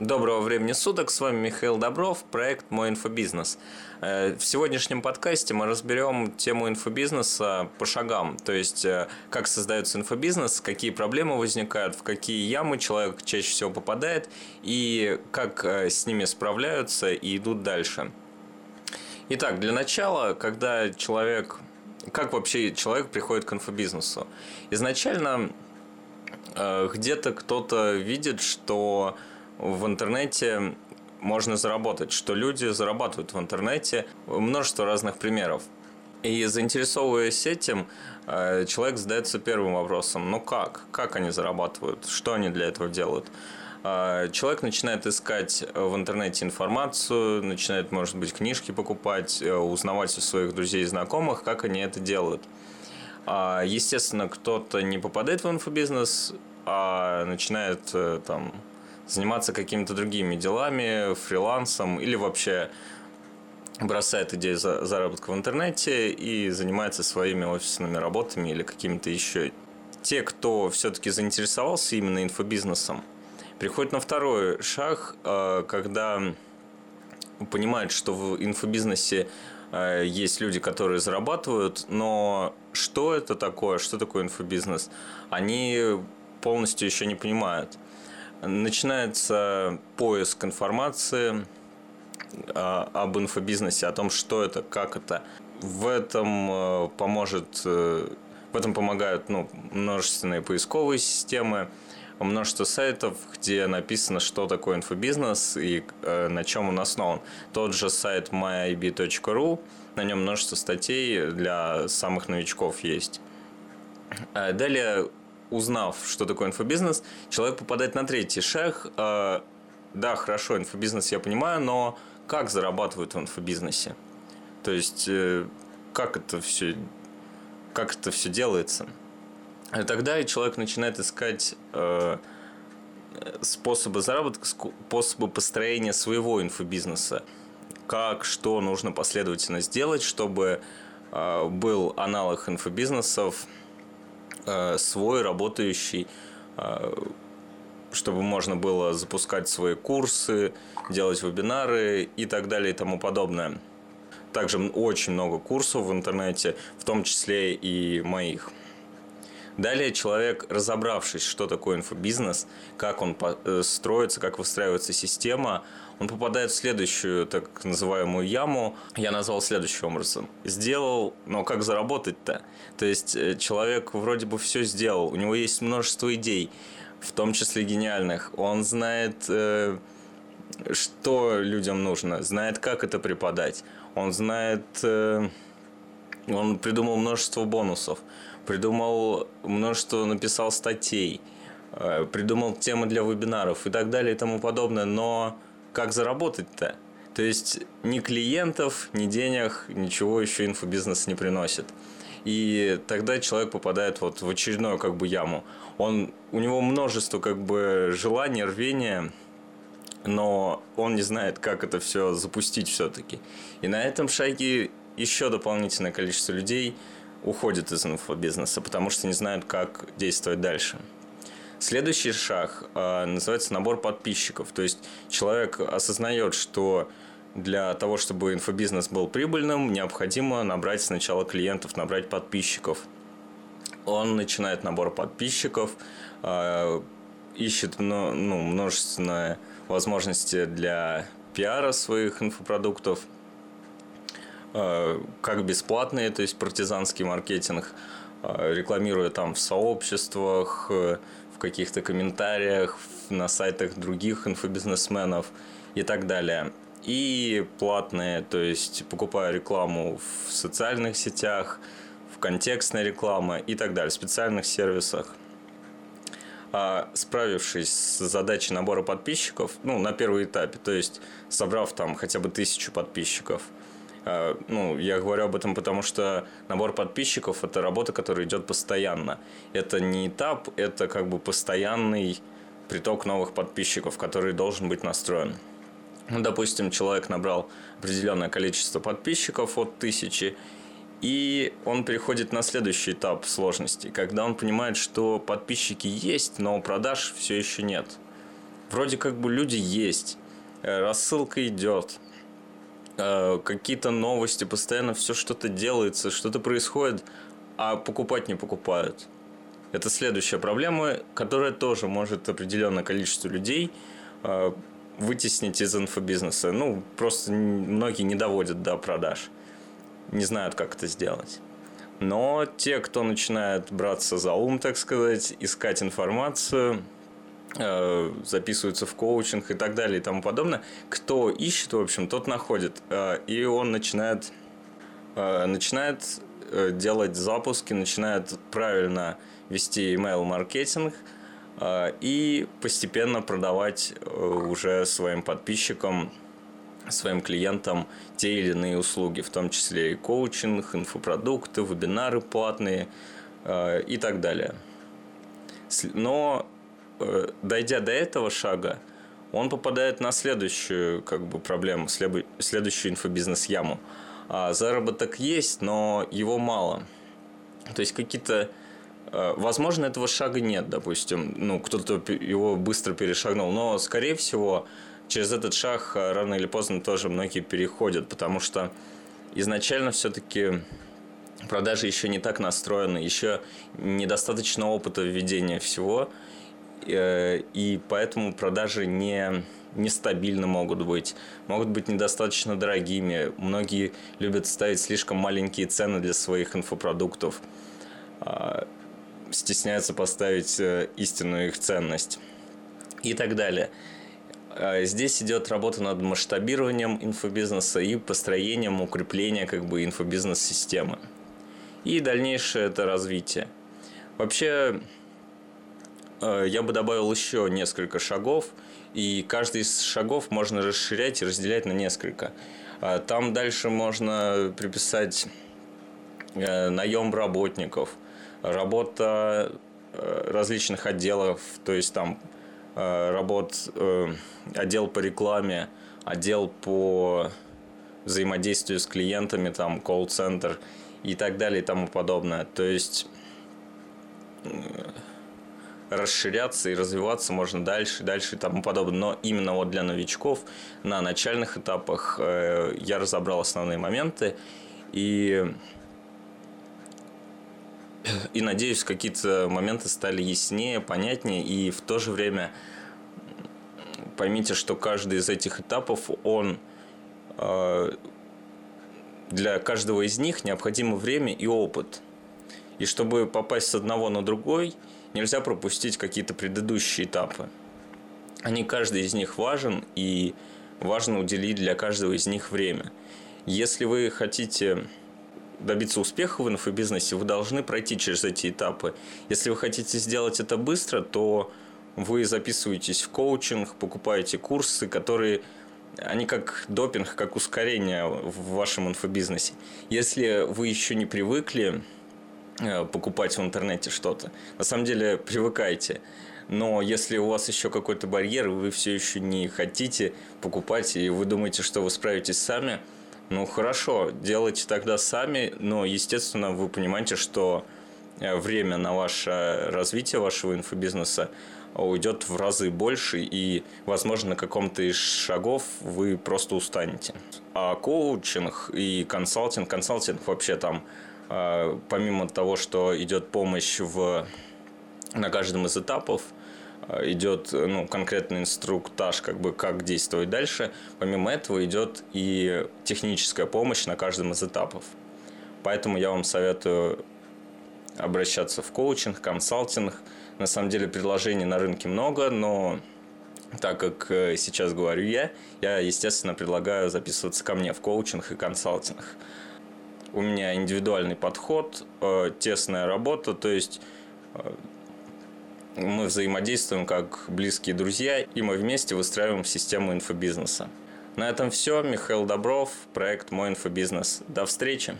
Доброго времени суток, с вами Михаил Добров, проект «Мой инфобизнес». Э, в сегодняшнем подкасте мы разберем тему инфобизнеса по шагам, то есть э, как создается инфобизнес, какие проблемы возникают, в какие ямы человек чаще всего попадает и как э, с ними справляются и идут дальше. Итак, для начала, когда человек... Как вообще человек приходит к инфобизнесу? Изначально где-то кто-то видит, что в интернете можно заработать, что люди зарабатывают в интернете. Множество разных примеров. И заинтересовываясь этим, э, человек задается первым вопросом, ну как? Как они зарабатывают? Что они для этого делают? Э, человек начинает искать в интернете информацию, начинает, может быть, книжки покупать, э, узнавать у своих друзей и знакомых, как они это делают. Естественно, кто-то не попадает в инфобизнес, а начинает там заниматься какими-то другими делами, фрилансом или вообще бросает идею заработка в интернете и занимается своими офисными работами или какими-то еще. Те, кто все-таки заинтересовался именно инфобизнесом, приходят на второй шаг, э, когда понимают, что в инфобизнесе э, есть люди, которые зарабатывают, но что это такое, что такое инфобизнес, они полностью еще не понимают начинается поиск информации а, об инфобизнесе, о том, что это, как это. В этом э, поможет, э, в этом помогают ну, множественные поисковые системы, множество сайтов, где написано, что такое инфобизнес и э, на чем он основан. Тот же сайт myib.ru, на нем множество статей для самых новичков есть. Далее узнав, что такое инфобизнес, человек попадает на третий шаг. Да, хорошо, инфобизнес я понимаю, но как зарабатывают в инфобизнесе? То есть, э, как это все, как это все делается? И тогда человек начинает искать э, способы заработка, способы построения своего инфобизнеса. Как, что нужно последовательно сделать, чтобы был аналог инфобизнесов – Э, свой работающий, э, чтобы можно было запускать свои курсы, делать вебинары и так далее и тому подобное. Также очень много курсов в интернете, в том числе и моих. Далее человек, разобравшись, что такое инфобизнес, как он э, строится, как выстраивается система, он попадает в следующую так называемую яму. Я назвал следующим образом. Сделал, но как заработать-то? То есть э, человек вроде бы все сделал, у него есть множество идей, в том числе гениальных. Он знает, э, что людям нужно, знает, как это преподать. Он знает он придумал множество бонусов, придумал множество, написал статей, э, придумал темы для вебинаров и так далее и тому подобное. Но как заработать-то? То есть ни клиентов, ни денег, ничего еще инфобизнес не приносит. И тогда человек попадает вот в очередную как бы яму. Он, у него множество как бы желаний, рвения, но он не знает, как это все запустить все-таки. И на этом шаге еще дополнительное количество людей уходит из инфобизнеса, потому что не знают, как действовать дальше. Следующий шаг э, называется набор подписчиков. То есть человек осознает, что для того, чтобы инфобизнес был прибыльным, необходимо набрать сначала клиентов, набрать подписчиков. Он начинает набор подписчиков, э, ищет ну, множественные возможности для пиара своих инфопродуктов – как бесплатные, то есть партизанский маркетинг, э, рекламируя там в сообществах, э, в каких-то комментариях, на сайтах других инфобизнесменов и так далее. И платные, то есть покупая рекламу в социальных сетях, в контекстной рекламе и так далее, в специальных сервисах. А справившись с задачей набора подписчиков, ну, на первом этапе, то есть собрав там хотя бы тысячу подписчиков – ну, я говорю об этом, потому что набор подписчиков – это работа, которая идет постоянно. Это не этап, это как бы постоянный приток новых подписчиков, который должен быть настроен. Ну, допустим, человек набрал определенное количество подписчиков от тысячи, и он переходит на следующий этап сложности, когда он понимает, что подписчики есть, но продаж все еще нет. вроде как бы люди есть, э, рассылка идет, какие-то новости, постоянно все что-то делается, что-то происходит, а покупать не покупают. Это следующая проблема, которая тоже может определенное количество людей э, вытеснить из инфобизнеса. Ну, просто многие не доводят до продаж, не знают, как это сделать. Но те, кто начинает браться за ум, так сказать, искать информацию, э, записываются в коучинг и так далее и тому подобное, кто ищет, в общем, тот находит. Э, и он начинает, э, начинает делать запуски, начинает правильно вести email-маркетинг и постепенно продавать уже своим подписчикам своим клиентам те или иные услуги, в том числе и коучинг, инфопродукты, вебинары платные э, и так далее. Но э, дойдя до этого шага, он попадает на следующую как бы, проблему, следующую инфобизнес-яму. А заработок есть, но его мало. То есть какие-то э, Возможно, этого шага нет, допустим, ну, кто-то его быстро перешагнул, но, скорее всего, через этот шаг э, рано или поздно тоже многие переходят, потому что изначально все-таки продажи еще не так настроены, еще недостаточно опыта введения всего, э, и поэтому продажи не нестабильны могут быть, могут быть недостаточно дорогими. Многие любят ставить слишком маленькие цены для своих инфопродуктов, а, стесняются поставить э, истинную их ценность и так далее. А, здесь идет работа над масштабированием инфобизнеса и построением, укрепления как бы инфобизнес-системы. И дальнейшее это развитие. Вообще, я бы добавил еще несколько шагов, и каждый из шагов можно расширять и разделять на несколько. А, там дальше можно приписать э, наем работников, работа э, различных отделов, то есть там Э, работ э, отдел по рекламе, отдел по взаимодействию с клиентами, там, колл-центр и так далее и тому подобное. То есть э, расширяться и развиваться можно дальше, дальше и тому подобное. Но именно вот для новичков на начальных этапах я разобрал основные моменты и и надеюсь, какие-то моменты стали яснее, понятнее, и в то же время поймите, что каждый из этих этапов, он э, для каждого из них необходимо время и опыт. И чтобы попасть с одного на другой, нельзя пропустить какие-то предыдущие этапы. Они, каждый из них важен, и важно уделить для каждого из них время. Если вы хотите добиться успеха в инфобизнесе, вы должны пройти через эти этапы. Если вы хотите сделать это быстро, то вы записываетесь в коучинг, покупаете курсы, которые они как допинг, как ускорение в вашем инфобизнесе. Если вы еще не привыкли покупать в интернете что-то, на самом деле привыкайте. Но если у вас еще какой-то барьер, вы все еще не хотите покупать, и вы думаете, что вы справитесь сами – ну хорошо, делайте тогда сами, но, естественно, вы понимаете, что э, время на ваше развитие вашего инфобизнеса уйдет в разы больше, и, возможно, на каком-то из шагов вы просто устанете. А коучинг и консалтинг, консалтинг вообще там, э, помимо того, что идет помощь в, на каждом из этапов, Э, идет ну, конкретный инструктаж, как бы как действовать дальше. Помимо этого идет и техническая помощь на каждом из этапов. Поэтому я вам советую обращаться в коучинг, консалтинг. На самом деле предложений на рынке много, но так как э, сейчас говорю я, я, естественно, предлагаю записываться ко мне в коучинг и консалтинг. У меня индивидуальный подход, э, тесная работа, то есть мы взаимодействуем как близкие друзья, и мы вместе выстраиваем систему инфобизнеса. На этом все. Михаил Добров, проект «Мой инфобизнес». До встречи!